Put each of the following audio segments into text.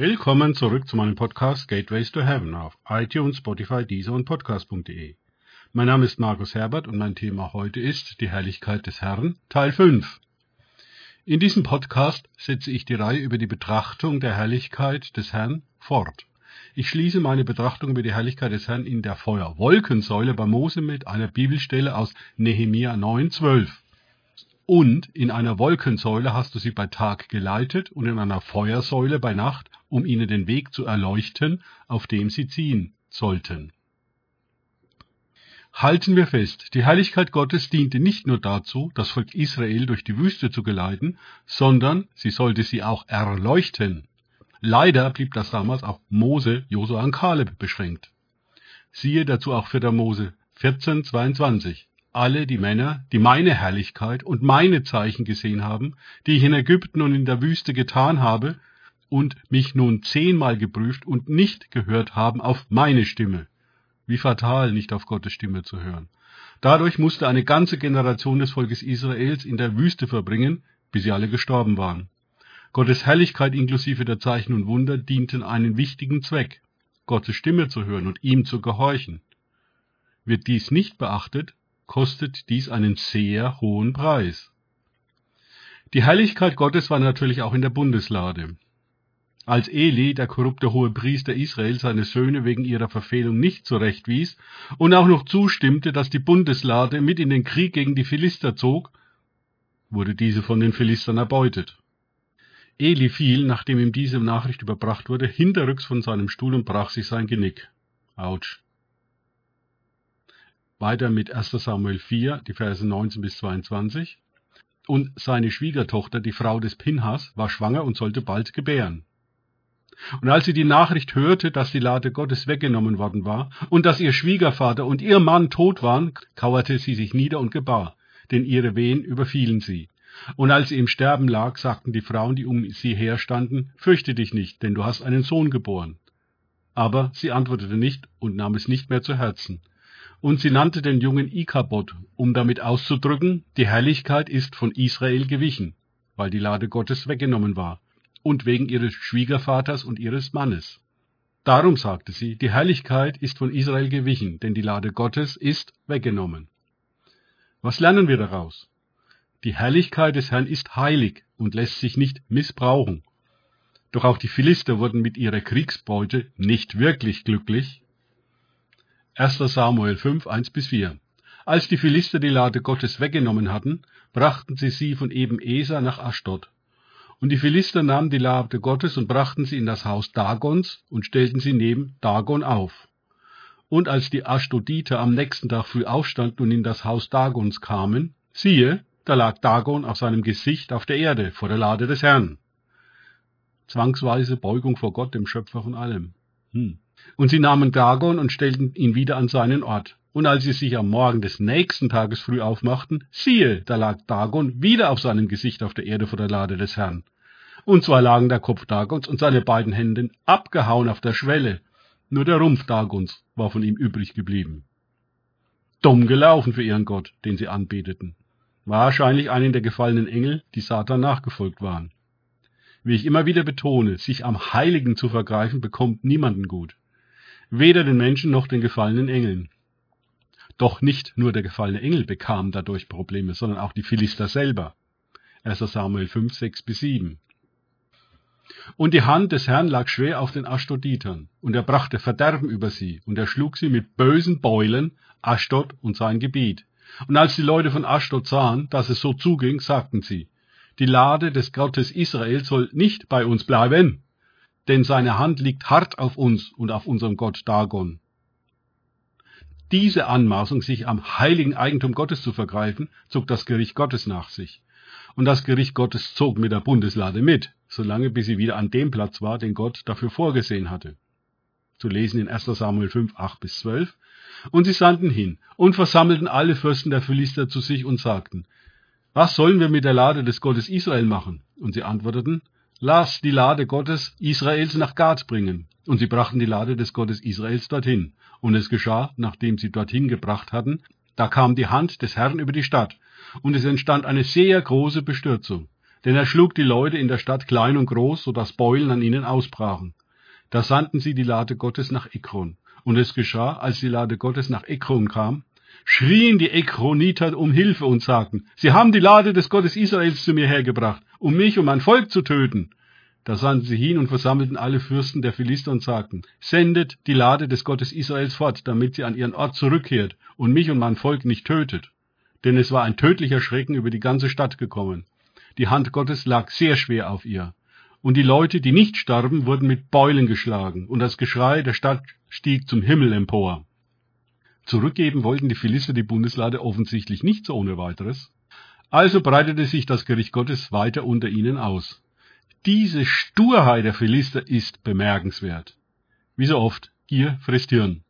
Willkommen zurück zu meinem Podcast Gateways to Heaven auf iTunes, Spotify, Deezer und Podcast.de. Mein Name ist Markus Herbert und mein Thema heute ist die Herrlichkeit des Herrn, Teil 5. In diesem Podcast setze ich die Reihe über die Betrachtung der Herrlichkeit des Herrn fort. Ich schließe meine Betrachtung über die Herrlichkeit des Herrn in der Feuerwolkensäule bei Mose mit einer Bibelstelle aus Nehemia 9,12. Und in einer Wolkensäule hast du sie bei Tag geleitet und in einer Feuersäule bei Nacht, um ihnen den Weg zu erleuchten, auf dem sie ziehen sollten. Halten wir fest, die Herrlichkeit Gottes diente nicht nur dazu, das Volk Israel durch die Wüste zu geleiten, sondern sie sollte sie auch erleuchten. Leider blieb das damals auf Mose, Josua und Kaleb beschränkt. Siehe dazu auch 4. Mose 14, 22 alle die Männer, die meine Herrlichkeit und meine Zeichen gesehen haben, die ich in Ägypten und in der Wüste getan habe, und mich nun zehnmal geprüft und nicht gehört haben auf meine Stimme. Wie fatal, nicht auf Gottes Stimme zu hören. Dadurch musste eine ganze Generation des Volkes Israels in der Wüste verbringen, bis sie alle gestorben waren. Gottes Herrlichkeit inklusive der Zeichen und Wunder dienten einen wichtigen Zweck, Gottes Stimme zu hören und ihm zu gehorchen. Wird dies nicht beachtet, kostet dies einen sehr hohen Preis. Die Heiligkeit Gottes war natürlich auch in der Bundeslade. Als Eli, der korrupte hohe Priester Israel, seine Söhne wegen ihrer Verfehlung nicht zurechtwies und auch noch zustimmte, dass die Bundeslade mit in den Krieg gegen die Philister zog, wurde diese von den Philistern erbeutet. Eli fiel, nachdem ihm diese Nachricht überbracht wurde, hinterrücks von seinem Stuhl und brach sich sein Genick. Autsch. Weiter mit 1 Samuel 4, die Verse 19 bis 22. Und seine Schwiegertochter, die Frau des Pinhas, war schwanger und sollte bald gebären. Und als sie die Nachricht hörte, dass die Lade Gottes weggenommen worden war und dass ihr Schwiegervater und ihr Mann tot waren, kauerte sie sich nieder und gebar, denn ihre Wehen überfielen sie. Und als sie im Sterben lag, sagten die Frauen, die um sie herstanden, fürchte dich nicht, denn du hast einen Sohn geboren. Aber sie antwortete nicht und nahm es nicht mehr zu Herzen. Und sie nannte den Jungen Ikabod, um damit auszudrücken, die Herrlichkeit ist von Israel gewichen, weil die Lade Gottes weggenommen war, und wegen ihres Schwiegervaters und ihres Mannes. Darum sagte sie, die Herrlichkeit ist von Israel gewichen, denn die Lade Gottes ist weggenommen. Was lernen wir daraus? Die Herrlichkeit des Herrn ist heilig und lässt sich nicht missbrauchen. Doch auch die Philister wurden mit ihrer Kriegsbeute nicht wirklich glücklich, 1. Samuel 5, 1 bis 4. Als die Philister die Lade Gottes weggenommen hatten, brachten sie sie von eben Esa nach Aschdod. Und die Philister nahmen die Lade Gottes und brachten sie in das Haus Dagons und stellten sie neben Dagon auf. Und als die Ashdoditer am nächsten Tag früh aufstanden und in das Haus Dagons kamen, siehe, da lag Dagon auf seinem Gesicht auf der Erde vor der Lade des Herrn. Zwangsweise Beugung vor Gott, dem Schöpfer von allem. Hm. Und sie nahmen Dagon und stellten ihn wieder an seinen Ort. Und als sie sich am Morgen des nächsten Tages früh aufmachten, siehe, da lag Dagon wieder auf seinem Gesicht auf der Erde vor der Lade des Herrn. Und zwar lagen der Kopf Dagons und seine beiden Hände abgehauen auf der Schwelle. Nur der Rumpf Dagons war von ihm übrig geblieben. Dumm gelaufen für ihren Gott, den sie anbeteten. Wahrscheinlich einen der gefallenen Engel, die Satan nachgefolgt waren. Wie ich immer wieder betone, sich am Heiligen zu vergreifen, bekommt niemanden gut weder den Menschen noch den gefallenen Engeln. Doch nicht nur der gefallene Engel bekam dadurch Probleme, sondern auch die Philister selber. 1 Samuel 5, 6 bis 7. Und die Hand des Herrn lag schwer auf den Ashdoditern, und er brachte Verderben über sie, und er schlug sie mit bösen Beulen, Ashdod und sein Gebiet. Und als die Leute von Ashdod sahen, dass es so zuging, sagten sie, die Lade des Gottes Israel soll nicht bei uns bleiben denn seine Hand liegt hart auf uns und auf unserem Gott Dagon. Diese Anmaßung, sich am heiligen Eigentum Gottes zu vergreifen, zog das Gericht Gottes nach sich. Und das Gericht Gottes zog mit der Bundeslade mit, solange bis sie wieder an dem Platz war, den Gott dafür vorgesehen hatte. Zu lesen in 1 Samuel 5, 8 bis 12. Und sie sandten hin und versammelten alle Fürsten der Philister zu sich und sagten, was sollen wir mit der Lade des Gottes Israel machen? Und sie antworteten, Lass die Lade Gottes Israels nach Gad bringen. Und sie brachten die Lade des Gottes Israels dorthin. Und es geschah, nachdem sie dorthin gebracht hatten, da kam die Hand des Herrn über die Stadt, und es entstand eine sehr große Bestürzung. Denn er schlug die Leute in der Stadt klein und groß, so dass Beulen an ihnen ausbrachen. Da sandten sie die Lade Gottes nach Ekron. Und es geschah, als die Lade Gottes nach Ekron kam, schrien die Ekroniter um Hilfe und sagten, sie haben die Lade des Gottes Israels zu mir hergebracht, um mich und mein Volk zu töten. Da sandten sie hin und versammelten alle Fürsten der Philister und sagten, sendet die Lade des Gottes Israels fort, damit sie an ihren Ort zurückkehrt und mich und mein Volk nicht tötet. Denn es war ein tödlicher Schrecken über die ganze Stadt gekommen. Die Hand Gottes lag sehr schwer auf ihr. Und die Leute, die nicht starben, wurden mit Beulen geschlagen, und das Geschrei der Stadt stieg zum Himmel empor. Zurückgeben wollten die Philister die Bundeslade offensichtlich nicht so ohne weiteres. Also breitete sich das Gericht Gottes weiter unter ihnen aus. Diese Sturheit der Philister ist bemerkenswert. Wie so oft, Gier frisst Hirn.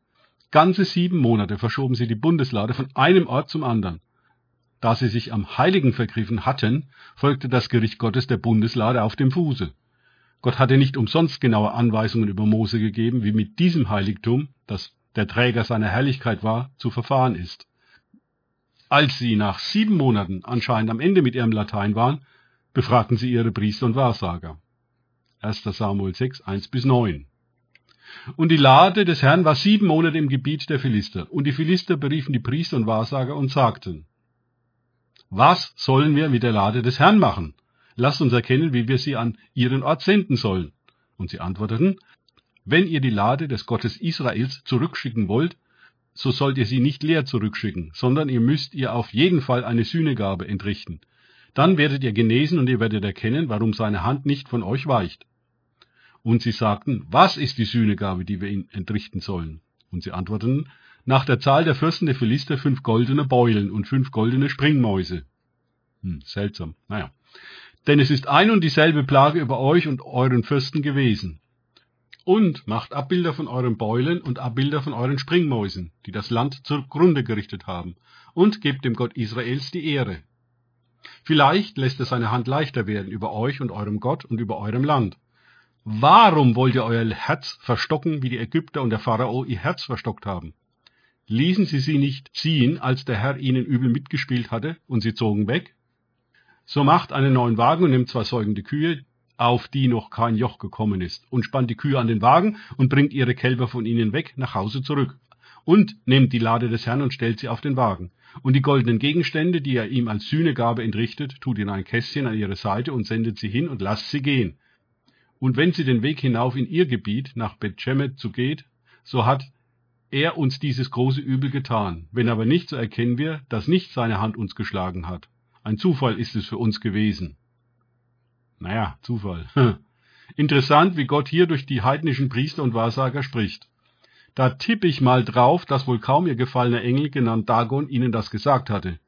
Ganze sieben Monate verschoben sie die Bundeslade von einem Ort zum anderen. Da sie sich am Heiligen vergriffen hatten, folgte das Gericht Gottes der Bundeslade auf dem Fuße. Gott hatte nicht umsonst genaue Anweisungen über Mose gegeben, wie mit diesem Heiligtum, das der Träger seiner Herrlichkeit war, zu verfahren ist. Als sie nach sieben Monaten anscheinend am Ende mit ihrem Latein waren, befragten sie ihre Priester und Wahrsager. 1. Samuel 6, 1 bis 9. Und die Lade des Herrn war sieben Monate im Gebiet der Philister. Und die Philister beriefen die Priester und Wahrsager und sagten, was sollen wir mit der Lade des Herrn machen? Lasst uns erkennen, wie wir sie an ihren Ort senden sollen. Und sie antworteten, wenn ihr die Lade des Gottes Israels zurückschicken wollt, so sollt ihr sie nicht leer zurückschicken, sondern ihr müsst ihr auf jeden Fall eine Sühnegabe entrichten. Dann werdet ihr genesen und ihr werdet erkennen, warum seine Hand nicht von euch weicht. Und sie sagten, was ist die Sühnegabe, die wir ihm entrichten sollen? Und sie antworteten, nach der Zahl der Fürsten der Philister fünf goldene Beulen und fünf goldene Springmäuse. Hm, seltsam, naja. Denn es ist ein und dieselbe Plage über euch und euren Fürsten gewesen. Und macht Abbilder von euren Beulen und Abbilder von euren Springmäusen, die das Land zugrunde gerichtet haben, und gebt dem Gott Israels die Ehre. Vielleicht lässt er seine Hand leichter werden über euch und eurem Gott und über eurem Land. Warum wollt ihr euer Herz verstocken, wie die Ägypter und der Pharao ihr Herz verstockt haben? Ließen sie sie nicht ziehen, als der Herr ihnen übel mitgespielt hatte, und sie zogen weg? So macht einen neuen Wagen und nimmt zwei säugende Kühe, auf die noch kein Joch gekommen ist, und spannt die Kühe an den Wagen und bringt ihre Kälber von ihnen weg nach Hause zurück. Und nehmt die Lade des Herrn und stellt sie auf den Wagen. Und die goldenen Gegenstände, die er ihm als Sühnegabe entrichtet, tut in ein Kästchen an ihre Seite und sendet sie hin und lasst sie gehen. Und wenn sie den Weg hinauf in ihr Gebiet nach Bethshemet zu geht, so hat er uns dieses große Übel getan. Wenn aber nicht, so erkennen wir, dass nicht seine Hand uns geschlagen hat. Ein Zufall ist es für uns gewesen. Naja, Zufall. Interessant, wie Gott hier durch die heidnischen Priester und Wahrsager spricht. Da tippe ich mal drauf, dass wohl kaum ihr gefallener Engel, genannt Dagon, ihnen das gesagt hatte.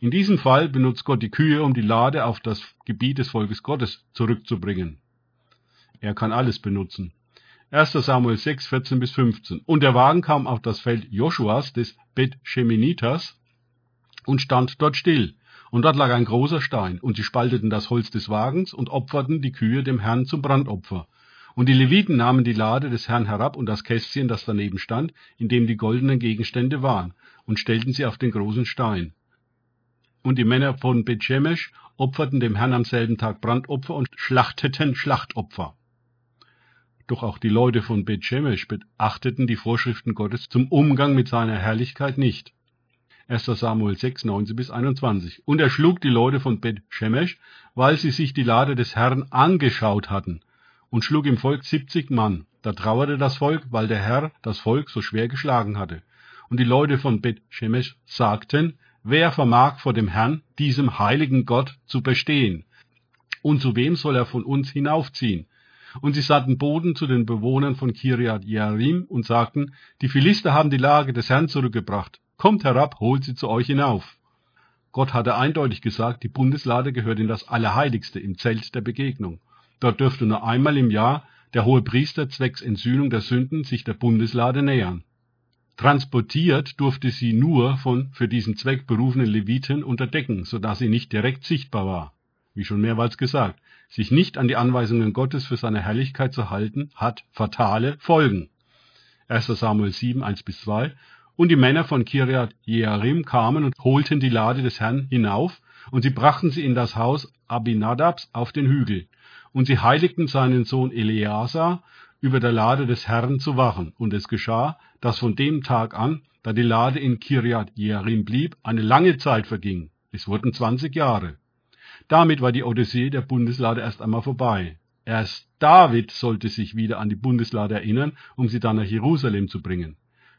In diesem Fall benutzt Gott die Kühe, um die Lade auf das Gebiet des Volkes Gottes zurückzubringen. Er kann alles benutzen. 1. Samuel 6, 14 bis 15. Und der Wagen kam auf das Feld Joshuas des Bet-Sheminitas und stand dort still. Und dort lag ein großer Stein, und sie spalteten das Holz des Wagens und opferten die Kühe dem Herrn zum Brandopfer. Und die Leviten nahmen die Lade des Herrn herab und das Kästchen, das daneben stand, in dem die goldenen Gegenstände waren, und stellten sie auf den großen Stein. Und die Männer von Bethshemesh opferten dem Herrn am selben Tag Brandopfer und schlachteten Schlachtopfer. Doch auch die Leute von Bethshemesh beachteten die Vorschriften Gottes zum Umgang mit seiner Herrlichkeit nicht. 1. Samuel 6, 19 bis 21. Und er schlug die Leute von Bet Shemesh, weil sie sich die Lade des Herrn angeschaut hatten, und schlug im Volk 70 Mann. Da trauerte das Volk, weil der Herr das Volk so schwer geschlagen hatte. Und die Leute von Bet Shemesh sagten, wer vermag vor dem Herrn, diesem heiligen Gott, zu bestehen? Und zu wem soll er von uns hinaufziehen? Und sie sandten Boden zu den Bewohnern von Kiriat Jearim und sagten, die Philister haben die Lage des Herrn zurückgebracht. Kommt herab, holt sie zu euch hinauf. Gott hatte eindeutig gesagt, die Bundeslade gehört in das Allerheiligste im Zelt der Begegnung. Dort dürfte nur einmal im Jahr der hohe Priester zwecks Entsühnung der Sünden sich der Bundeslade nähern. Transportiert durfte sie nur von für diesen Zweck berufenen Leviten unter Decken, so dass sie nicht direkt sichtbar war. Wie schon mehrmals gesagt, sich nicht an die Anweisungen Gottes für seine Herrlichkeit zu halten, hat fatale Folgen. 1. Samuel 7, 1 bis 2 und die Männer von Kiriat Jearim kamen und holten die Lade des Herrn hinauf Und sie brachten sie in das Haus Abinadabs auf den Hügel. Und sie heiligten seinen Sohn Eleazar, über der Lade des Herrn zu wachen. Und es geschah, dass von dem Tag an, da die Lade in Kirjat Jearim blieb, eine lange Zeit verging. Es wurden zwanzig Jahre. Damit war die Odyssee der Bundeslade erst einmal vorbei. Erst David sollte sich wieder an die Bundeslade erinnern, um sie dann nach Jerusalem zu bringen.